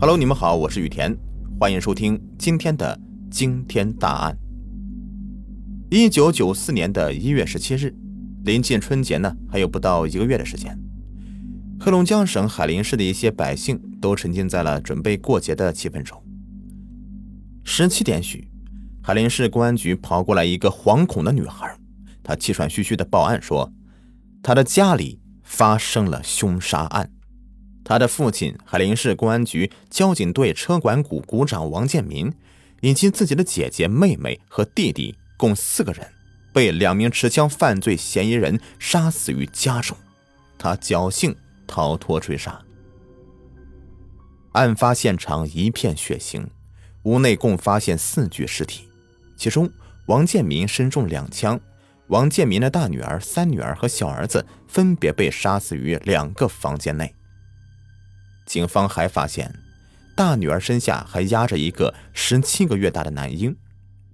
Hello，你们好，我是雨田，欢迎收听今天的惊天大案。一九九四年的一月十七日，临近春节呢，还有不到一个月的时间。黑龙江省海林市的一些百姓都沉浸在了准备过节的气氛中。十七点许，海林市公安局跑过来一个惶恐的女孩，她气喘吁吁的报案说，她的家里发生了凶杀案。他的父亲海林市公安局交警队车管股股长王建民，以及自己的姐姐、妹妹和弟弟共四个人，被两名持枪犯罪嫌疑人杀死于家中。他侥幸逃脱追杀。案发现场一片血腥，屋内共发现四具尸体，其中王建民身中两枪，王建民的大女儿、三女儿和小儿子分别被杀死于两个房间内。警方还发现，大女儿身下还压着一个十七个月大的男婴，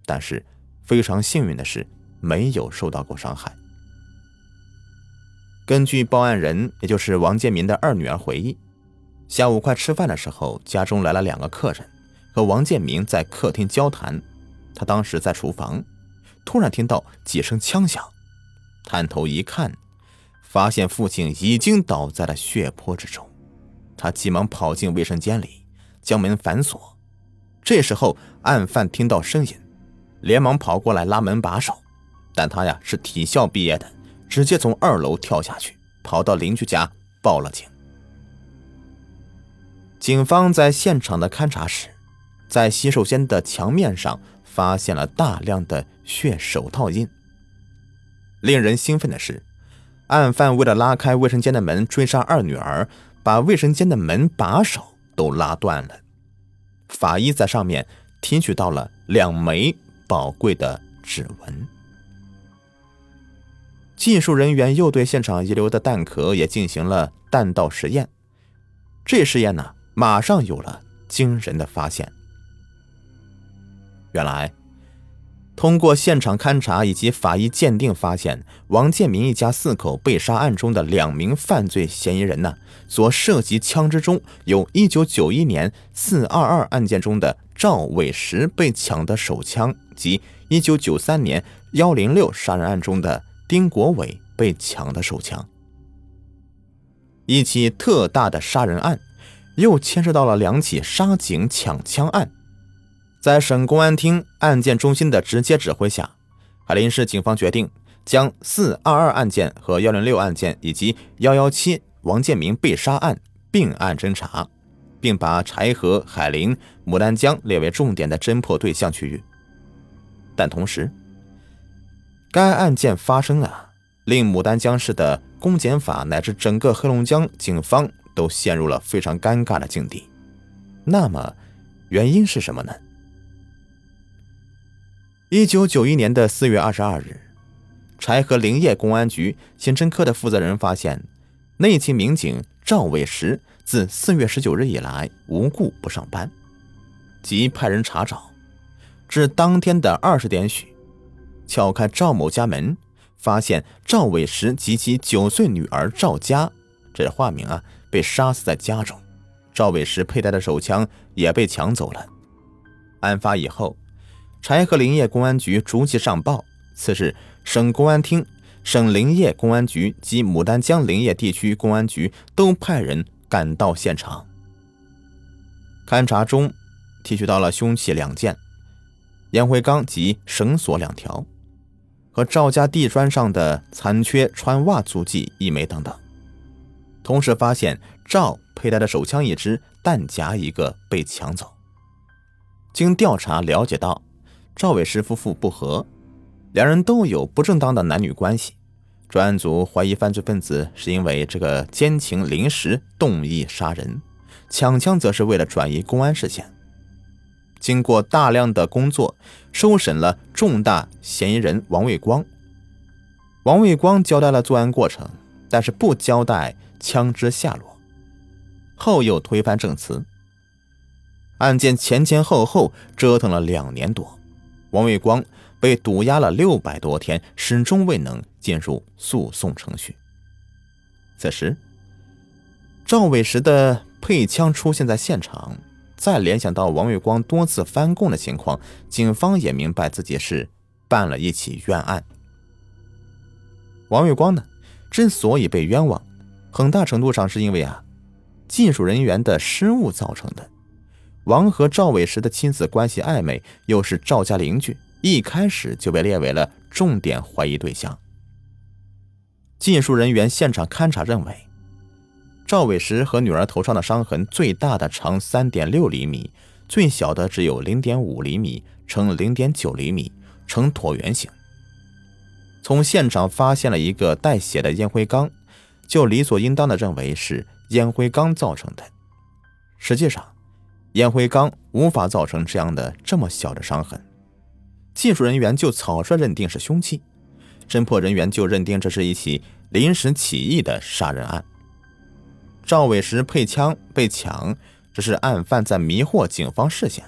但是非常幸运的是，没有受到过伤害。根据报案人，也就是王建民的二女儿回忆，下午快吃饭的时候，家中来了两个客人，和王建民在客厅交谈。他当时在厨房，突然听到几声枪响，探头一看，发现父亲已经倒在了血泊之中。他急忙跑进卫生间里，将门反锁。这时候，案犯听到声音，连忙跑过来拉门把手。但他呀是体校毕业的，直接从二楼跳下去，跑到邻居家报了警。警方在现场的勘查时，在洗手间的墙面上发现了大量的血手套印。令人兴奋的是，案犯为了拉开卫生间的门追杀二女儿。把卫生间的门把手都拉断了，法医在上面提取到了两枚宝贵的指纹。技术人员又对现场遗留的弹壳也进行了弹道实验，这实验呢，马上有了惊人的发现。原来。通过现场勘查以及法医鉴定，发现王建民一家四口被杀案中的两名犯罪嫌疑人呢，所涉及枪支中有1991年422案件中的赵伟石被抢的手枪，及1993年106杀人案中的丁国伟被抢的手枪。一起特大的杀人案，又牵涉到了两起杀警抢枪案。在省公安厅案件中心的直接指挥下，海林市警方决定将四二二案件和幺零六案件以及幺幺七王建民被杀案并案侦查，并把柴河、海林、牡丹江列为重点的侦破对象区域。但同时，该案件发生啊，令牡丹江市的公检法乃至整个黑龙江警方都陷入了非常尴尬的境地。那么，原因是什么呢？一九九一年的四月二十二日，柴河林业公安局刑侦科的负责人发现，内勤民警赵伟石自四月十九日以来无故不上班，即派人查找，至当天的二十点许，敲开赵某家门，发现赵伟石及其九岁女儿赵佳（这化名啊）被杀死在家中，赵伟石佩戴的手枪也被抢走了。案发以后。柴河林业公安局逐级上报。次日，省公安厅、省林业公安局及牡丹江林业地区公安局都派人赶到现场。勘查中，提取到了凶器两件、烟灰缸及绳索两条，和赵家地砖上的残缺穿袜足迹一枚等等。同时发现赵佩戴的手枪一支，弹夹一个被抢走。经调查了解到。赵伟石夫妇不和，两人都有不正当的男女关系。专案组怀疑犯罪分子是因为这个奸情临时动意杀人，抢枪则是为了转移公安视线。经过大量的工作，收审了重大嫌疑人王卫光。王卫光交代了作案过程，但是不交代枪支下落，后又推翻证词。案件前前后后折腾了两年多。王卫光被堵押了六百多天，始终未能进入诉讼程序。此时，赵伟石的配枪出现在现场，再联想到王卫光多次翻供的情况，警方也明白自己是办了一起冤案。王月光呢，之所以被冤枉，很大程度上是因为啊，技术人员的失误造成的。王和赵伟石的亲子关系暧昧，又是赵家邻居，一开始就被列为了重点怀疑对象。技术人员现场勘查认为，赵伟石和女儿头上的伤痕，最大的长三点六厘米，最小的只有零点五厘米乘零点九厘米，呈椭圆形。从现场发现了一个带血的烟灰缸，就理所应当的认为是烟灰缸造成的。实际上，烟灰缸无法造成这样的这么小的伤痕，技术人员就草率认定是凶器，侦破人员就认定这是一起临时起意的杀人案。赵伟石配枪被抢，这是案犯在迷惑警方视线。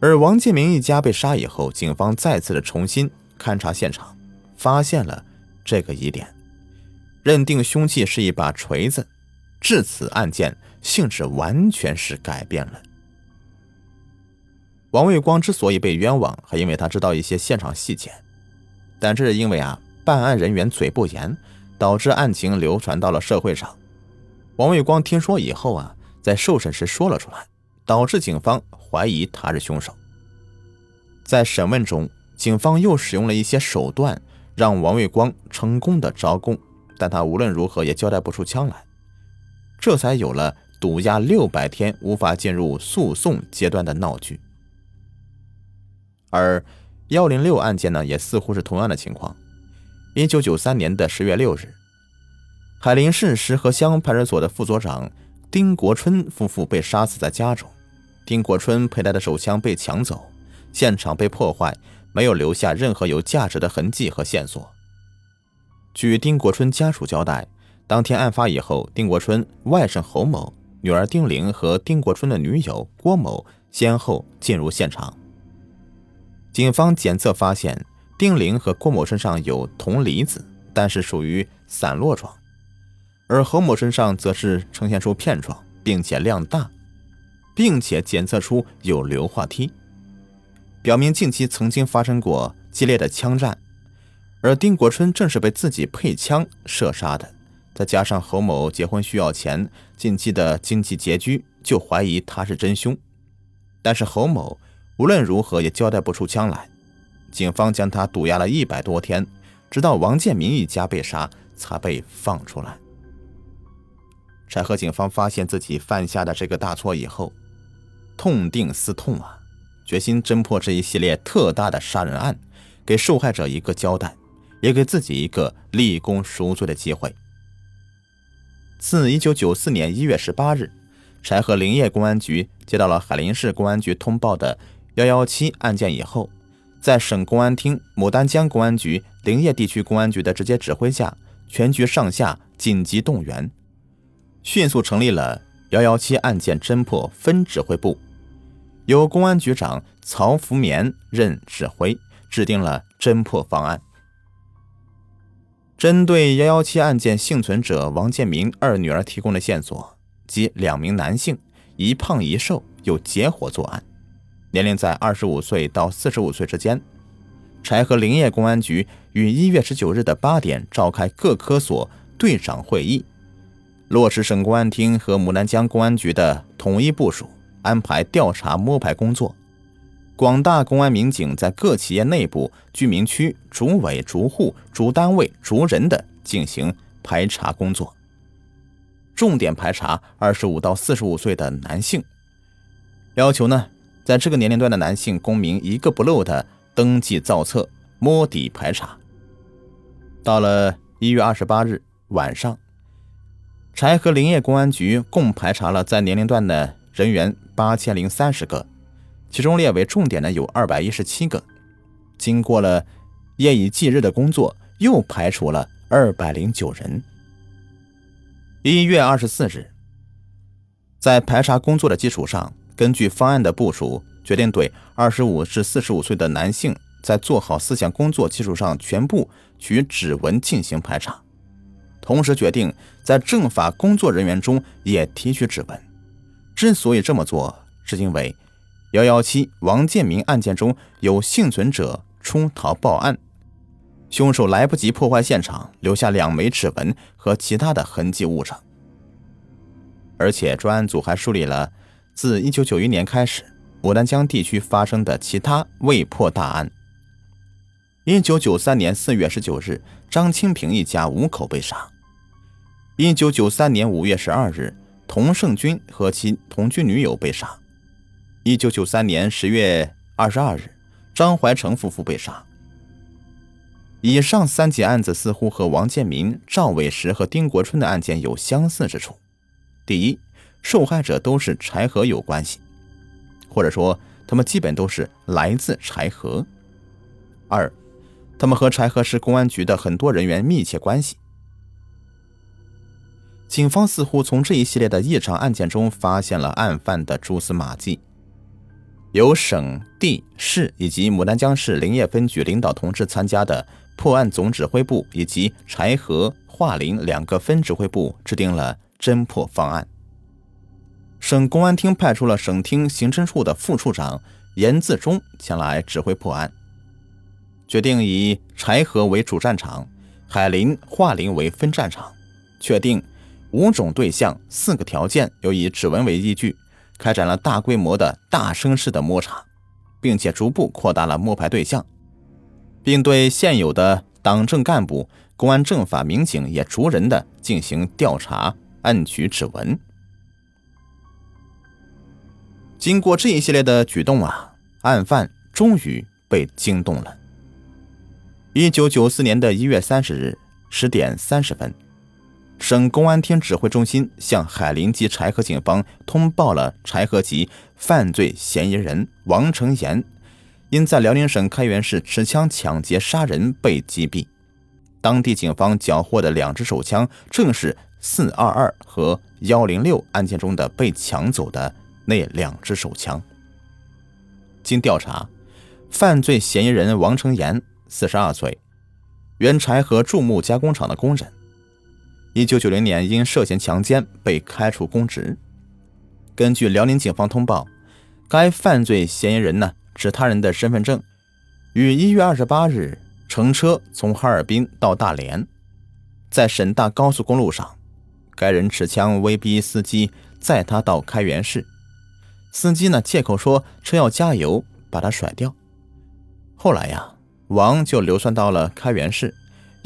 而王建明一家被杀以后，警方再次的重新勘察现场，发现了这个疑点，认定凶器是一把锤子。至此，案件性质完全是改变了。王卫光之所以被冤枉，还因为他知道一些现场细节，但这是因为啊，办案人员嘴不严，导致案情流传到了社会上。王卫光听说以后啊，在受审时说了出来，导致警方怀疑他是凶手。在审问中，警方又使用了一些手段，让王卫光成功的招供，但他无论如何也交代不出枪来。这才有了堵押六百天无法进入诉讼阶段的闹剧，而幺零六案件呢，也似乎是同样的情况。一九九三年的十月六日，海林市石河乡派出所的副所长丁国春夫妇被杀死在家中，丁国春佩戴的手枪被抢走，现场被破坏，没有留下任何有价值的痕迹和线索。据丁国春家属交代。当天案发以后，丁国春外甥侯某、女儿丁玲和丁国春的女友郭某先后进入现场。警方检测发现，丁玲和郭某身上有铜离子，但是属于散落状，而侯某身上则是呈现出片状，并且量大，并且检测出有硫化梯，表明近期曾经发生过激烈的枪战，而丁国春正是被自己配枪射杀的。再加上侯某结婚需要钱，近期的经济拮据，就怀疑他是真凶。但是侯某无论如何也交代不出枪来，警方将他堵押了一百多天，直到王建民一家被杀才被放出来。柴河警方发现自己犯下的这个大错以后，痛定思痛啊，决心侦破这一系列特大的杀人案，给受害者一个交代，也给自己一个立功赎罪的机会。自一九九四年一月十八日，柴河林业公安局接到了海林市公安局通报的幺幺七案件以后，在省公安厅、牡丹江公安局、林业地区公安局的直接指挥下，全局上下紧急动员，迅速成立了幺幺七案件侦破分指挥部，由公安局长曹福绵任指挥，制定了侦破方案。针对幺幺七案件幸存者王建明二女儿提供的线索，即两名男性，一胖一瘦，有结伙作案，年龄在二十五岁到四十五岁之间。柴河林业公安局于一月十九日的八点召开各科所队长会议，落实省公安厅和牡丹江公安局的统一部署，安排调查摸排工作。广大公安民警在各企业内部、居民区主委、逐户、主单位、逐人的进行排查工作，重点排查二十五到四十五岁的男性，要求呢，在这个年龄段的男性公民一个不漏的登记造册、摸底排查。到了一月二十八日晚上，柴河林业公安局共排查了在年龄段的人员八千零三十个。其中列为重点的有二百一十七个，经过了夜以继日的工作，又排除了二百零九人。一月二十四日，在排查工作的基础上，根据方案的部署，决定对二十五至四十五岁的男性，在做好思想工作基础上，全部取指纹进行排查，同时决定在政法工作人员中也提取指纹。之所以这么做，是因为幺幺七王建民案件中有幸存者出逃报案，凶手来不及破坏现场，留下两枚指纹和其他的痕迹物证。而且专案组还梳理了自一九九一年开始牡丹江地区发生的其他未破大案。一九九三年四月十九日，张清平一家五口被杀。一九九三年五月十二日，童胜军和其同居女友被杀。一九九三年十月二十二日，张怀成夫妇被杀。以上三起案子似乎和王建民、赵伟石和丁国春的案件有相似之处。第一，受害者都是柴禾有关系，或者说他们基本都是来自柴禾。二，他们和柴河市公安局的很多人员密切关系。警方似乎从这一系列的异常案件中发现了案犯的蛛丝马迹，由省、地、市以及牡丹江市林业分局领导同志参加的破案总指挥部以及柴河、桦林两个分指挥部制定了侦破方案。省公安厅派出了省厅刑侦处的副处长严自忠前来指挥破案，决定以柴河为主战场，海林、桦林为分战场，确定。五种对象，四个条件，又以指纹为依据，开展了大规模的大声势的摸查，并且逐步扩大了摸排对象，并对现有的党政干部、公安政法民警也逐人的进行调查，按取指纹。经过这一系列的举动啊，案犯终于被惊动了。一九九四年的一月三十日十点三十分。省公安厅指挥中心向海林及柴河警方通报了柴河籍犯罪嫌疑人王成岩因在辽宁省开原市持枪抢劫杀人被击毙。当地警方缴获的两支手枪正是四二二和幺零六案件中的被抢走的那两支手枪。经调查，犯罪嫌疑人王成岩，四十二岁，原柴河铸木加工厂的工人。一九九零年因涉嫌强奸被开除公职。根据辽宁警方通报，该犯罪嫌疑人呢持他人的身份证，于一月二十八日乘车从哈尔滨到大连，在沈大高速公路上，该人持枪威逼司机载他到开原市，司机呢借口说车要加油，把他甩掉。后来呀，王就流窜到了开原市。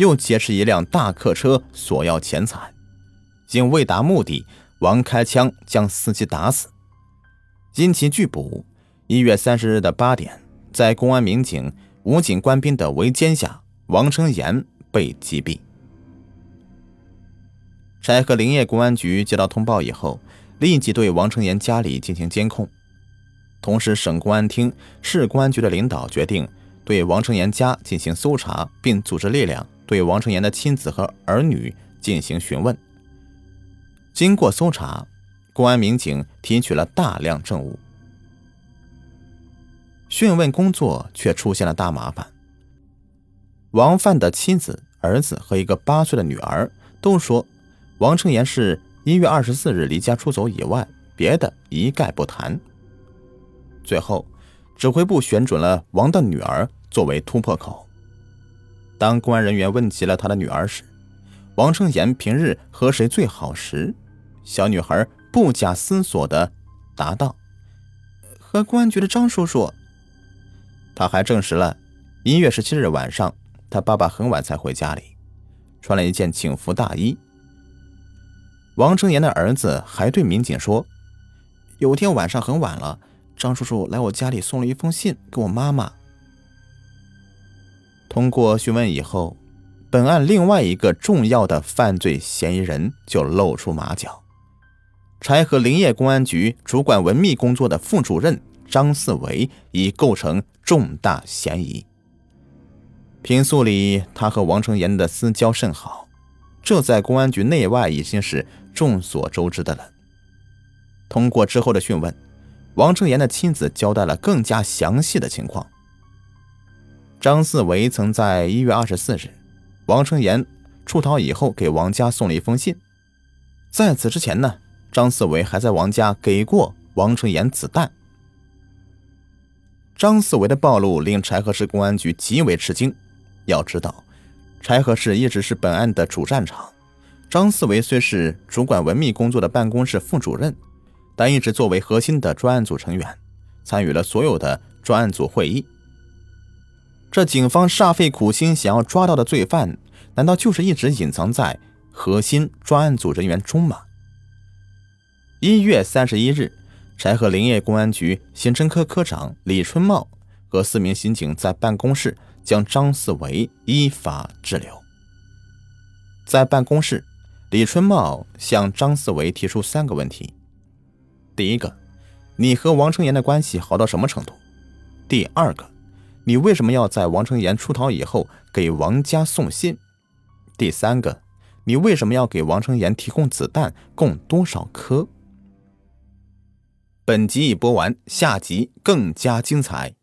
又劫持一辆大客车索要钱财，因未达目的，王开枪将司机打死。因其拒捕，一月三十日的八点，在公安民警、武警官兵的围歼下，王成岩被击毙。柴河林业公安局接到通报以后，立即对王成岩家里进行监控，同时省公安厅、市公安局的领导决定对王成岩家进行搜查，并组织力量。对王成岩的妻子和儿女进行询问。经过搜查，公安民警提取了大量证物。讯问工作却出现了大麻烦。王范的妻子、儿子和一个八岁的女儿都说，王成岩是一月二十四日离家出走以外，别的一概不谈。最后，指挥部选准了王的女儿作为突破口。当公安人员问及了他的女儿时，王成岩平日和谁最好时，小女孩不假思索地答道：“和公安局的张叔叔。”他还证实了，一月十七日晚上，他爸爸很晚才回家里，穿了一件警服大衣。王成岩的儿子还对民警说：“有天晚上很晚了，张叔叔来我家里送了一封信给我妈妈。”通过询问以后，本案另外一个重要的犯罪嫌疑人就露出马脚。柴河林业公安局主管文秘工作的副主任张四维已构成重大嫌疑。平素里，他和王成岩的私交甚好，这在公安局内外已经是众所周知的了。通过之后的讯问，王成岩的妻子交代了更加详细的情况。张四维曾在一月二十四日，王成岩出逃以后，给王家送了一封信。在此之前呢，张四维还在王家给过王成岩子弹。张四维的暴露令柴河市公安局极为吃惊。要知道，柴河市一直是本案的主战场。张四维虽是主管文秘工作的办公室副主任，但一直作为核心的专案组成员，参与了所有的专案组会议。这警方煞费苦心想要抓到的罪犯，难道就是一直隐藏在核心专案组人员中吗？一月三十一日。柴河林业公安局刑侦科科长李春茂和四名刑警在办公室将张四维依法拘留。在办公室，李春茂向张四维提出三个问题：第一个，你和王成岩的关系好到什么程度？第二个，你为什么要在王成岩出逃以后给王家送信？第三个，你为什么要给王成岩提供子弹？共多少颗？本集已播完，下集更加精彩。